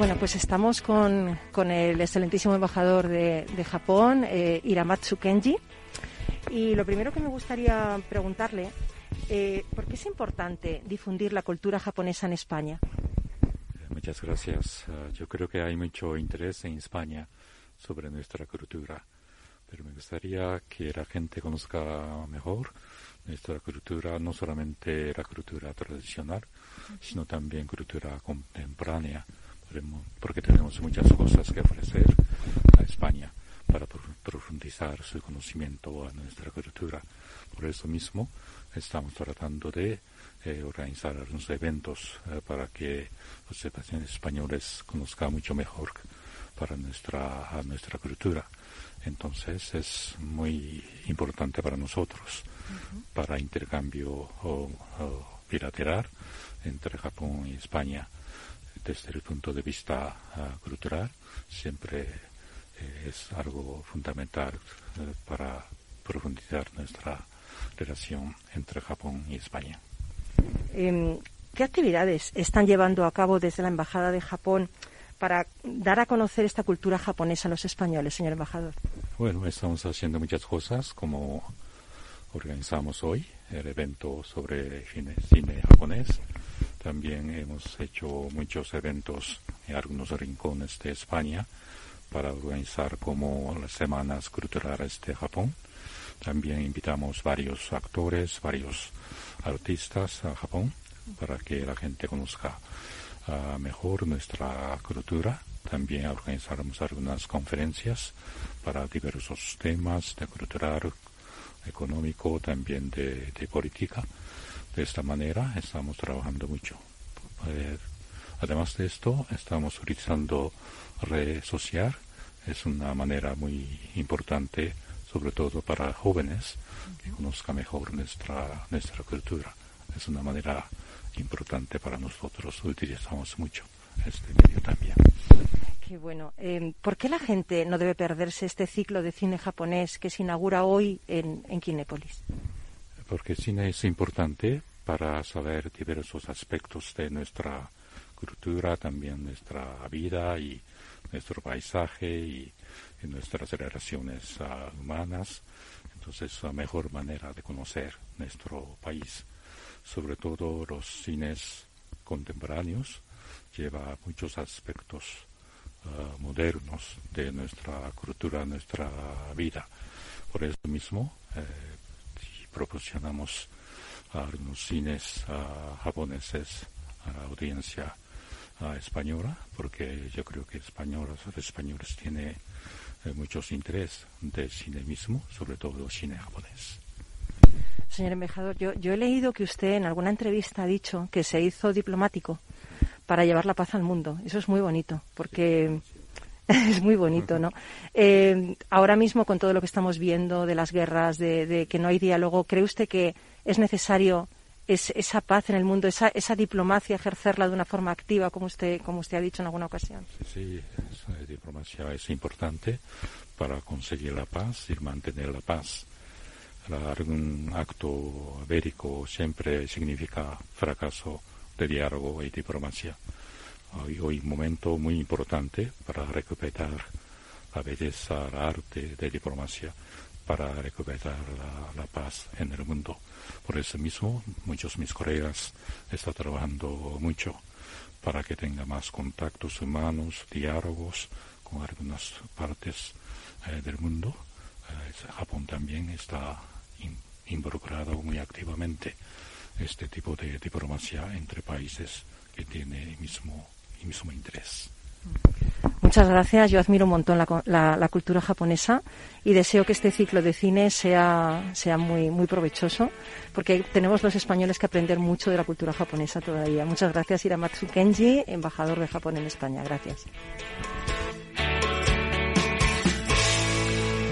Bueno, pues estamos con, con el excelentísimo embajador de, de Japón, eh, Iramatsu Kenji. Y lo primero que me gustaría preguntarle, eh, ¿por qué es importante difundir la cultura japonesa en España? Muchas gracias. Uh, yo creo que hay mucho interés en España sobre nuestra cultura, pero me gustaría que la gente conozca mejor nuestra cultura, no solamente la cultura tradicional, sino también cultura contemporánea porque tenemos muchas cosas que ofrecer a España para profundizar su conocimiento a nuestra cultura. Por eso mismo estamos tratando de eh, organizar algunos eventos eh, para que los españoles conozcan mucho mejor para nuestra, nuestra cultura. Entonces es muy importante para nosotros, para intercambio bilateral entre Japón y España desde el punto de vista uh, cultural siempre eh, es algo fundamental eh, para profundizar nuestra relación entre Japón y España. Eh, ¿Qué actividades están llevando a cabo desde la Embajada de Japón para dar a conocer esta cultura japonesa a los españoles, señor embajador? Bueno, estamos haciendo muchas cosas, como organizamos hoy el evento sobre cine, cine japonés también hemos hecho muchos eventos en algunos rincones de España para organizar como las semanas culturales de Japón. También invitamos varios actores, varios artistas a Japón para que la gente conozca uh, mejor nuestra cultura. También organizamos algunas conferencias para diversos temas de cultural, económico, también de política. De esta manera estamos trabajando mucho. Además de esto, estamos utilizando red social. Es una manera muy importante, sobre todo para jóvenes, que conozcan mejor nuestra, nuestra cultura. Es una manera importante para nosotros. Utilizamos mucho este medio también. Qué bueno. Eh, ¿Por qué la gente no debe perderse este ciclo de cine japonés que se inaugura hoy en, en Kinépolis? porque el cine es importante para saber diversos aspectos de nuestra cultura, también nuestra vida y nuestro paisaje y, nuestras relaciones uh, humanas. Entonces, es la mejor manera de conocer nuestro país. Sobre todo los cines contemporáneos lleva muchos aspectos uh, modernos de nuestra cultura, nuestra vida. Por eso mismo, eh, proporcionamos a algunos cines japoneses a la audiencia española, porque yo creo que españoles, los españoles tienen eh, muchos interés del cine mismo, sobre todo el cine japonés. Señor embajador, yo, yo he leído que usted en alguna entrevista ha dicho que se hizo diplomático para llevar la paz al mundo. Eso es muy bonito, porque es muy bonito, ¿no? Eh, ahora mismo, con todo lo que estamos viendo de las guerras, de, que no hay diálogo, ¿cree usted que es necesario esa paz en el mundo, esa, esa diplomacia, ejercerla de una forma activa, como usted, como usted ha dicho en alguna ocasión? Sí, sí esa diplomacia es importante para conseguir la paz y mantener la paz. algún acto bélico siempre significa fracaso de diálogo y diplomacia hoy, un momento muy importante para recuperar la belleza, el arte de diplomacia, para recuperar la, paz en el mundo. Por eso mismo, muchos de mis colegas están trabajando mucho para que tenga más contactos humanos, diálogos con algunas partes eh, del mundo. Eh, Japón también está involucrado muy activamente este tipo de diplomacia entre países que tiene el mismo y mismo interés. Muchas gracias. Yo admiro un montón la, cultura japonesa y deseo que este ciclo de cine sea, sea muy, muy provechoso, porque tenemos los españoles que aprender mucho de la cultura japonesa todavía. Muchas gracias, Iramatsu Kenji, embajador de Japón en España. Gracias.